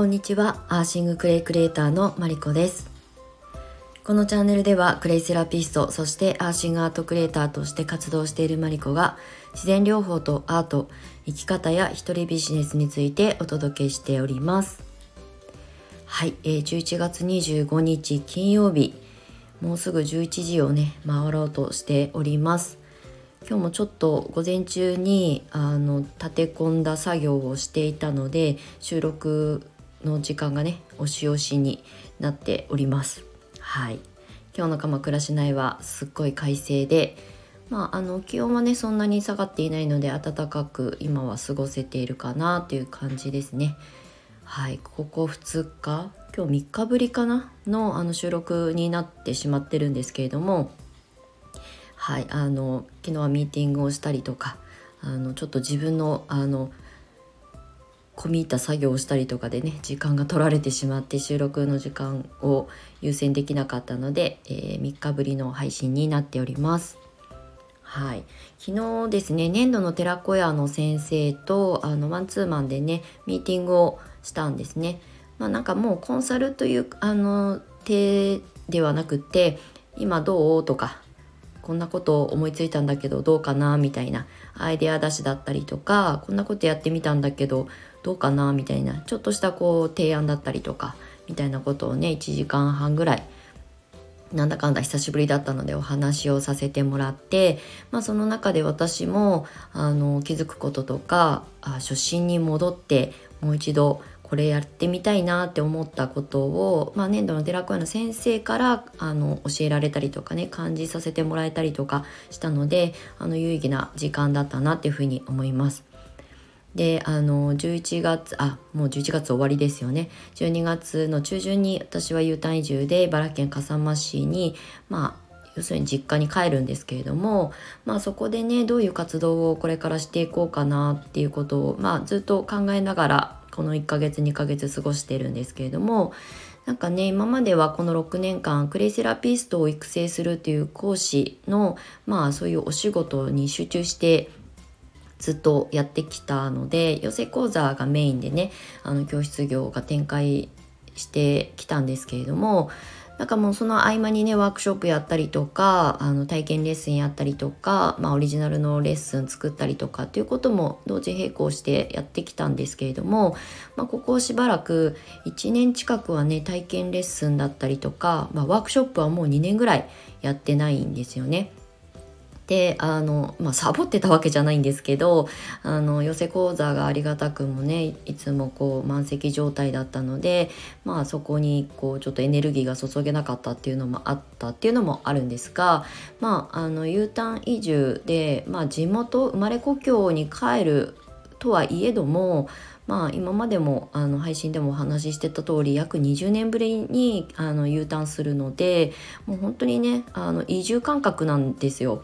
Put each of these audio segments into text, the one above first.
こんにちは。アーシングクレイクリエイターのマリコです。このチャンネルではクレイセラピストそしてアーシングアートクリエイターとして活動しているマリコが自然療法とアート生き方や一人ビジネスについてお届けしております。はい、えー、11月25日金曜日。もうすぐ11時をね回ろうとしております。今日もちょっと午前中にあの立て込んだ作業をしていたので収録の時間がね押し押しになっております。はい。今日の鎌倉市内はすっごい快晴でまあ、あの気温はねそんなに下がっていないので暖かく今は過ごせているかなという感じですね。はい。ここ2日今日3日ぶりかなのあの収録になってしまってるんですけれどもはい。あの昨日はミーティングをしたりとかあのちょっと自分のあの込み入った作業をしたりとかでね時間が取られてしまって収録の時間を優先できなかったので、えー、3日ぶりの配信になっております。はい、昨日ですね粘土の寺子屋の先生とあのマンツーマンでねミーティングをしたんですね。まあ、なんかもうコンサルというあの手ではなくて今どう？とかこんなこと思いついたんだけどどうかな？みたいなアイデア出しだったりとかこんなことやってみたんだけどどうかなみたいなちょっとしたこう提案だったりとかみたいなことをね1時間半ぐらいなんだかんだ久しぶりだったのでお話をさせてもらって、まあ、その中で私もあの気づくこととかあ初心に戻ってもう一度これやってみたいなって思ったことを、まあ、年度の寺子屋の先生からあの教えられたりとかね感じさせてもらえたりとかしたのであの有意義な時間だったなっていうふうに思います。であの11月あもう11月終わりですよね。12月の中旬に私は U ターン移住で茨城県笠間市にまあ要するに実家に帰るんですけれども、まあ、そこでねどういう活動をこれからしていこうかなっていうことを、まあ、ずっと考えながらこの1ヶ月2ヶ月過ごしてるんですけれどもなんかね今まではこの6年間クレイセラピストを育成するっていう講師のまあそういうお仕事に集中してずっとやってきたので養成講座がメインでねあの教室業が展開してきたんですけれどもなんかもうその合間にねワークショップやったりとかあの体験レッスンやったりとか、まあ、オリジナルのレッスン作ったりとかっていうことも同時並行してやってきたんですけれども、まあ、ここしばらく1年近くはね体験レッスンだったりとか、まあ、ワークショップはもう2年ぐらいやってないんですよね。であの、まあ、サボってたわけじゃないんですけどあの寄せ講座がありがたくもねいつもこう満席状態だったので、まあ、そこにこうちょっとエネルギーが注げなかったっていうのもあったっていうのもあるんですが、まあ、あの U ターン移住で、まあ、地元生まれ故郷に帰るとはいえどもまあ今までもあの配信でもお話ししてた通り約20年ぶりにあの U ターンするのでもう本当にねあの移住感覚なんですよ。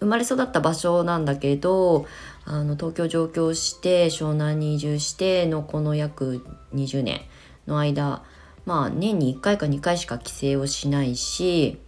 生まれ育った場所なんだけどあの東京上京して湘南に移住してのこの約20年の間まあ年に1回か2回しか帰省をしないし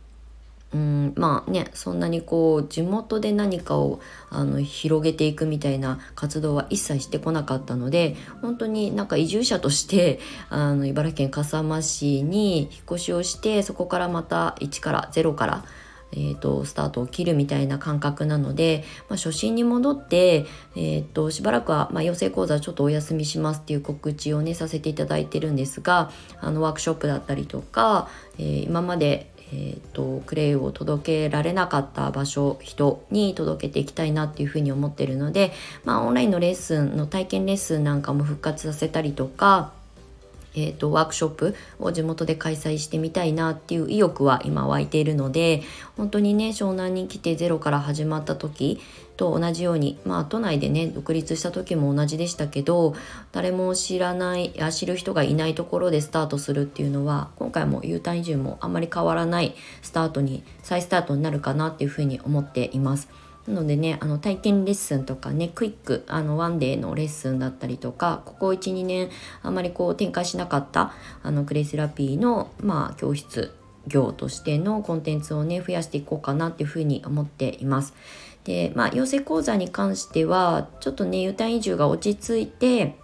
うんまあねそんなにこう地元で何かをあの広げていくみたいな活動は一切してこなかったので本当になんか移住者として あの茨城県笠間市に引っ越しをしてそこからまた1から0からえーと、スタートを切るみたいな感覚なので、まあ、初心に戻って、えーと、しばらくは、まあ、養成講座ちょっとお休みしますっていう告知をねさせていただいてるんですがあのワークショップだったりとか、えー、今まで、えーと、クレイを届けられなかった場所人に届けていきたいなっていうふうに思ってるので、まあ、オンラインのレッスンの体験レッスンなんかも復活させたりとかえーと、ワークショップを地元で開催してみたいなっていう意欲は今湧いているので本当にね湘南に来てゼロから始まった時と同じようにまあ都内でね独立した時も同じでしたけど誰も知らないや知る人がいないところでスタートするっていうのは今回も U ターン移住もあんまり変わらないスタートに再スタートになるかなっていうふうに思っています。なのでねあの体験レッスンとかねクイックあのワンデーのレッスンだったりとかここ12年あまりこう展開しなかったあのクレイセラピーのまあ教室業としてのコンテンツをね増やしていこうかなっていうふうに思っています。でまあ養成講座に関してはちょっとね U ターン移住が落ち着いて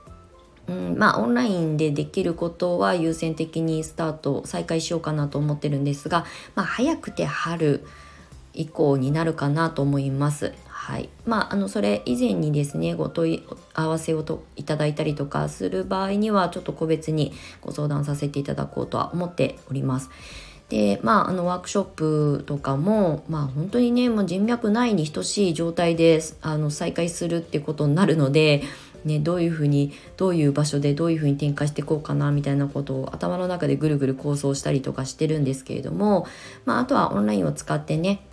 うんまあ、オンラインでできることは優先的にスタート再開しようかなと思ってるんですが、まあ、早くて春以降になるかなと思います。はいまあ、あのそれ以前にですねご問い合わせをといただいたりとかする場合にはちょっと個別にご相談させていただこうとは思っております。でまああのワークショップとかもまあ本当にねもう人脈ないに等しい状態であの再開するってことになるのでね、どういうふうにどういう場所でどういうふうに展開していこうかなみたいなことを頭の中でぐるぐる構想したりとかしてるんですけれども、まあ、あとはオンラインを使ってね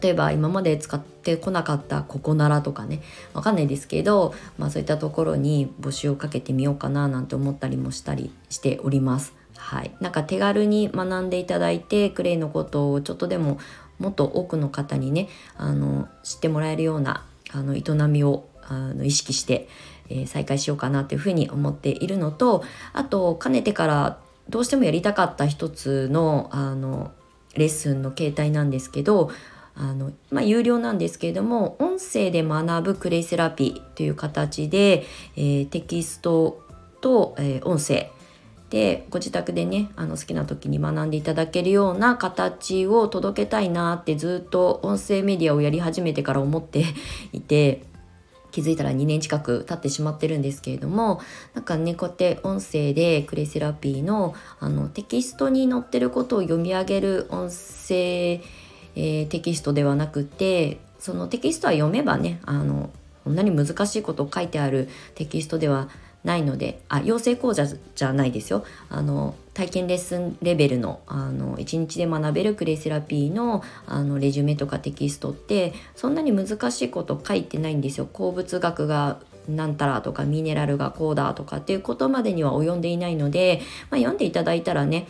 例えば今まで使ってこなかったここならとかねわかんないですけど、まあ、そういったところに募集をかけてみようかななんて思ったりもしたりしております。はい、なんか手軽に学んでいただいてクレイのことをちょっとでももっと多くの方にねあの知ってもらえるようなあの営みをあの意識して、えー、再開しようかなというふうに思っているのとあとかねてからどうしてもやりたかった一つのあのレッスンの形態なんですけどあの、まあ、有料なんですけれども音声で学ぶクレイセラピーという形で、えー、テキストと、えー、音声でご自宅でねあの好きな時に学んでいただけるような形を届けたいなってずっと音声メディアをやり始めてから思って いて気づいたら2年近く経ってしまってるんですけれどもなんかねこうやって音声でクレイセラピーのあのテキストに載ってることを読み上げる音声えー、テキストではなくてそのテキストは読めばねあのこんなに難しいことを書いてあるテキストではないのであ養成講座じゃないですよあの体験レッスンレベルのあの1日で学べるクレイセラピーのあのレジュメとかテキストってそんなに難しいこと書いてないんですよ。鉱物学がなんたらとかミネラルがこうだとかっていうことまでには及んでいないので、まあ、読んでいただいたらね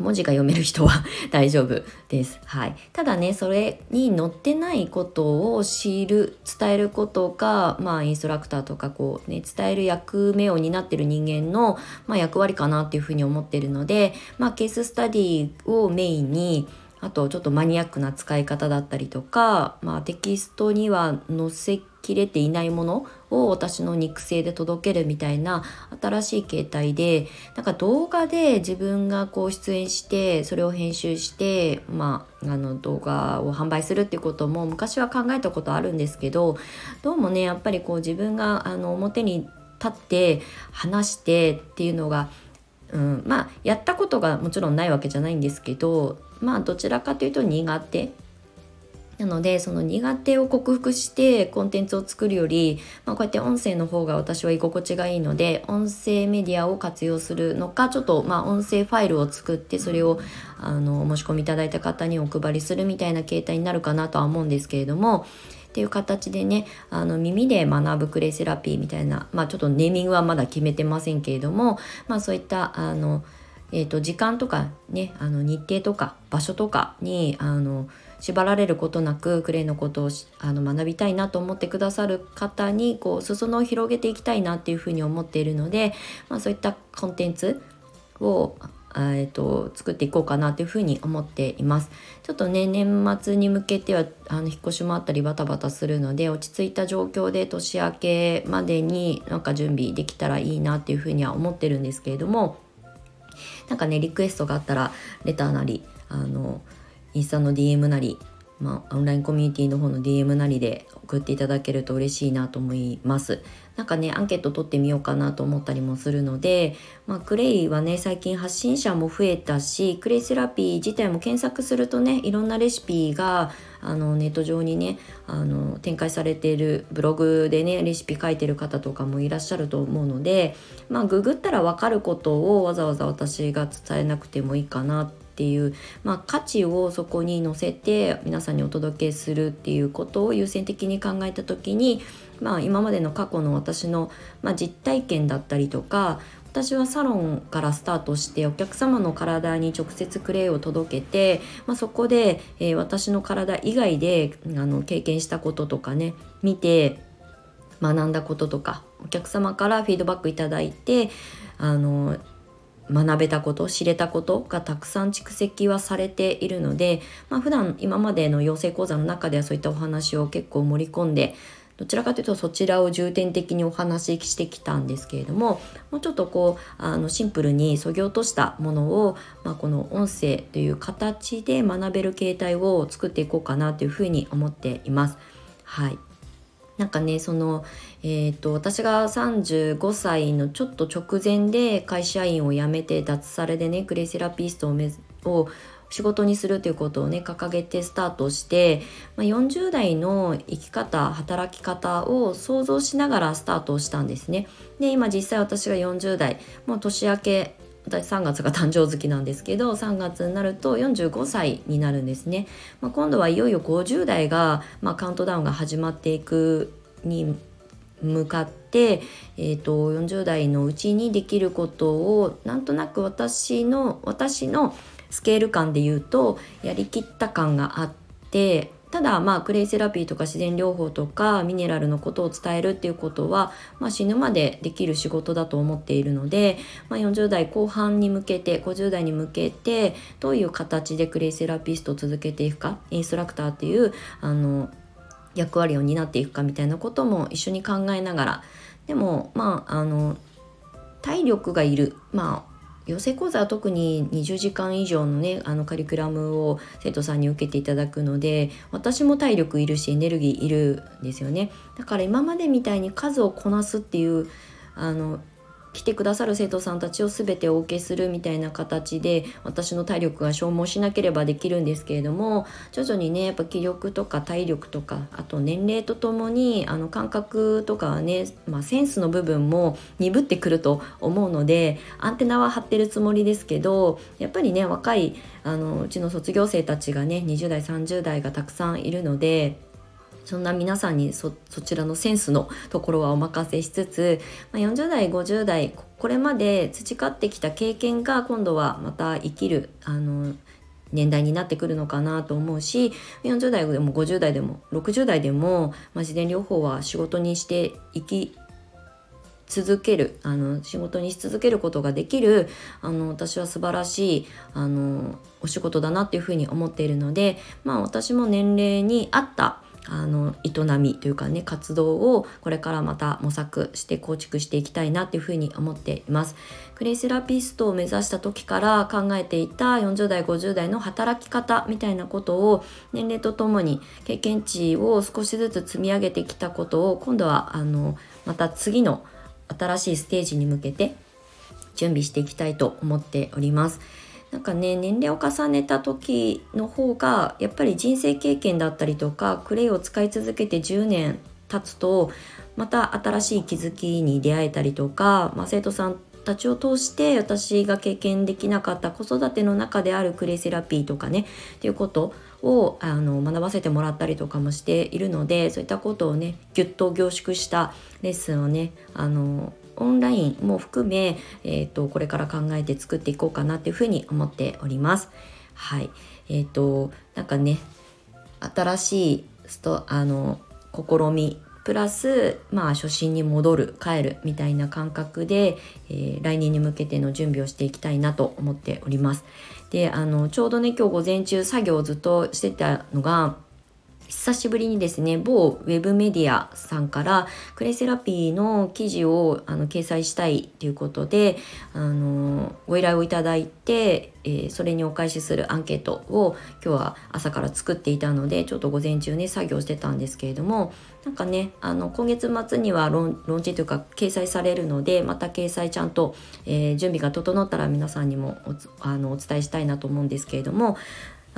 文字が読める人は大丈夫です。はい。ただね、それに載ってないことを知る、伝えることが、まあ、インストラクターとか、こうね、伝える役目を担ってる人間の、まあ、役割かなっていうふうに思ってるので、まあ、ケーススタディをメインに、あとちょっとマニアックな使い方だったりとか、まあ、テキストには載せきれていないものを私の肉声で届けるみたいな新しい形態でなんか動画で自分がこう出演してそれを編集して、まあ、あの動画を販売するっていうことも昔は考えたことあるんですけどどうもねやっぱりこう自分があの表に立って話してっていうのがうん、まあやったことがもちろんないわけじゃないんですけどまあどちらかというと苦手なのでその苦手を克服してコンテンツを作るより、まあ、こうやって音声の方が私は居心地がいいので音声メディアを活用するのかちょっとまあ音声ファイルを作ってそれをあのお申し込みいただいた方にお配りするみたいな形態になるかなとは思うんですけれどもっていう形でねあの耳で学ぶクレイセラピーみたいなまあちょっとネーミングはまだ決めてませんけれどもまあそういったあのえーと、時間とかねあの日程とか場所とかにあの縛られることなくクレイのことをあの学びたいなと思ってくださる方にこう裾野を広げていきたいなっていうふうに思っているので、まあ、そういったコンテンツをえーと、作っていこうかなというふうに思っています。ちょっとね年末に向けてはあの引っ越しもあったりバタバタするので落ち着いた状況で年明けまでになんか準備できたらいいなっていうふうには思ってるんですけれどもなんかねリクエストがあったらレターなりあのインスタの DM なりまあ、オンラインコミュニティの方の DM なりで送っていただけると嬉しいなと思います。なんかね、アンケート取ってみようかなと思ったりもするので、まあ、クレイはね、最近発信者も増えたし、クレイセラピー自体も検索するとね、いろんなレシピがあのネット上にねあの展開されているブログでねレシピ書いてる方とかもいらっしゃると思うのでまあググったら分かることをわざわざ私が伝えなくてもいいかなってていう、まあ、価値をそこに載せて皆さんにお届けするっていうことを優先的に考えた時に、まあ、今までの過去の私の、まあ、実体験だったりとか私はサロンからスタートしてお客様の体に直接クレイを届けて、まあ、そこで、えー、私の体以外であの経験したこととかね見て学んだこととかお客様からフィードバックいただいてあの学べたこと知れたことがたくさん蓄積はされているので、まあ、普段今までの養成講座の中ではそういったお話を結構盛り込んでどちらかというとそちらを重点的にお話ししてきたんですけれどももうちょっとこうあのシンプルにそぎ落としたものを、まあ、この音声という形で学べる形態を作っていこうかなというふうに思っています。はいなんかねその、えーと、私が35歳のちょっと直前で会社員を辞めて脱サラでねクレイセラピストをめを仕事にするということをね掲げてスタートして、まあ、40代の生き方働き方を想像しながらスタートをしたんですね。で今実際私が40代もう年明け私3月が誕生月なんですけど3月になると45歳になるんですね、まあ、今度はいよいよ50代が、まあ、カウントダウンが始まっていくに向かって、えーと、40代のうちにできることをなんとなく私の私のスケール感で言うとやりきった感があってただまあクレイセラピーとか自然療法とかミネラルのことを伝えるっていうことは、まあ、死ぬまでできる仕事だと思っているので、まあ、40代後半に向けて50代に向けてどういう形でクレイセラピストを続けていくかインストラクターっていうあの役割を担っていくかみたいなことも一緒に考えながら。でもまああの体力がいる。まあ養成講座は特に20時間以上のねあのカリキュラムを生徒さんに受けていただくので私も体力いるしエネルギーいるんですよね。だから今までみたいに数をこなすっていうあの来てくださる生徒さんたちを全てお受けするみたいな形で私の体力が消耗しなければできるんですけれども徐々にねやっぱ気力とか体力とかあと年齢とともにあの感覚とかはね、まあ、センスの部分も鈍ってくると思うのでアンテナは張ってるつもりですけどやっぱりね若いあのうちの卒業生たちがね20代30代がたくさんいるので。そんな皆さんにそちらのセンスのところはお任せしつつ、まあ、40代50代これまで培ってきた経験が今度はまた生きるあの年代になってくるのかなと思うし40代でも50代でも60代でも、まあ、自然療法は仕事にしていき続けるあの仕事にし続けることができるあの私は素晴らしいあのお仕事だなっていうふうに思っているのでまあ私も年齢に合ったあの営みというかね活動をこれからまた模索して構築していきたいなっていうふうに思っています。クレイセラピストを目指した時から考えていた40代50代の働き方みたいなことを年齢とともに経験値を少しずつ積み上げてきたことを今度はあのまた次の新しいステージに向けて準備していきたいと思っております。なんかね年齢を重ねた時の方がやっぱり人生経験だったりとかクレイを使い続けて10年経つとまた新しい気づきに出会えたりとか、まあ、生徒さんたちを通して私が経験できなかった子育ての中であるクレイセラピーとかねっていうことをあの学ばせてもらったりとかもしているのでそういったことをねぎゅっと凝縮したレッスンをねあのオンラインも含め、えーと、これから考えて作っていこうかなっていうふうに思っております。はい、えっ、ー、となんかね新しいストあの試みプラスまあ初心に戻る帰るみたいな感覚で、えー、来年に向けての準備をしていきたいなと思っております。であのちょうどね今日午前中作業をずっとしてたのが久しぶりにですね某ウェブメディアさんからクレセラピーの記事をあの掲載したいということであのご依頼をいただいて、えー、それにお返しするアンケートを今日は朝から作っていたのでちょっと午前中ね作業してたんですけれどもなんかねあの今月末にはロンロンチというか掲載されるのでまた掲載ちゃんと、えー、準備が整ったら皆さんにもおあのお伝えしたいなと思うんですけれども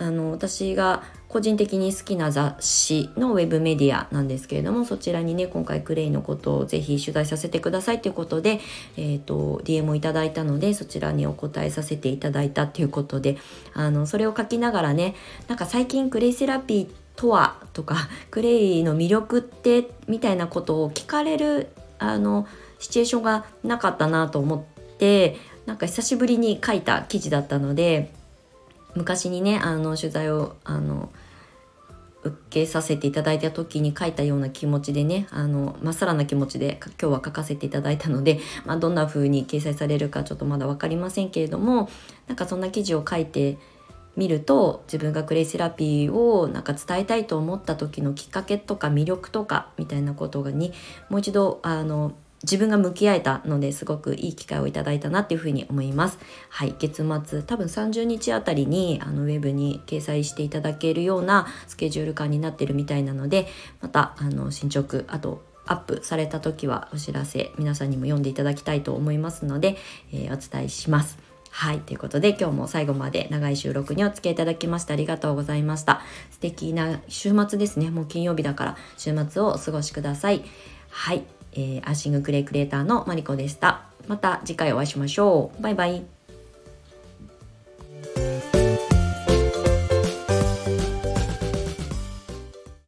あの私が個人的に好きな雑誌のウェブメディアなんですけれどもそちらにね今回クレイのことをぜひ取材させてくださいということで、えーと、DM をいただいたのでそちらにお答えさせていただいたということであのそれを書きながらねなんか最近クレイセラピーとはとかクレイの魅力ってみたいなことを聞かれるあのシチュエーションがなかったなと思ってなんか久しぶりに書いた記事だったので昔にねあの取材をあの受けさせていただいた時に書いたような気持ちでねあのまっさらな気持ちで今日は書かせていただいたので、まあ、どんな風に掲載されるかちょっとまだ分かりませんけれどもなんかそんな記事を書いて見ると自分がクレイセラピーをなんか伝えたいと思った時のきっかけとか魅力とかみたいなことがにもう一度あの自分が向き合えたのですごくいい機会をいただいたなっていうふうに思います。はい、月末多分30日あたりにあのウェブに掲載していただけるようなスケジュール感になってるみたいなのでまたあの進捗あとアップされた時はお知らせ皆さんにも読んでいただきたいと思いますので、えー、お伝えします。はい。ということで今日も最後まで長い収録にお付き合いいただきましてありがとうございました。素敵な週末ですね。もう金曜日だから週末をお過ごしください。はい。えー、アーシングクレイクレーターのマリコでした。また次回お会いしましょう。バイバイ。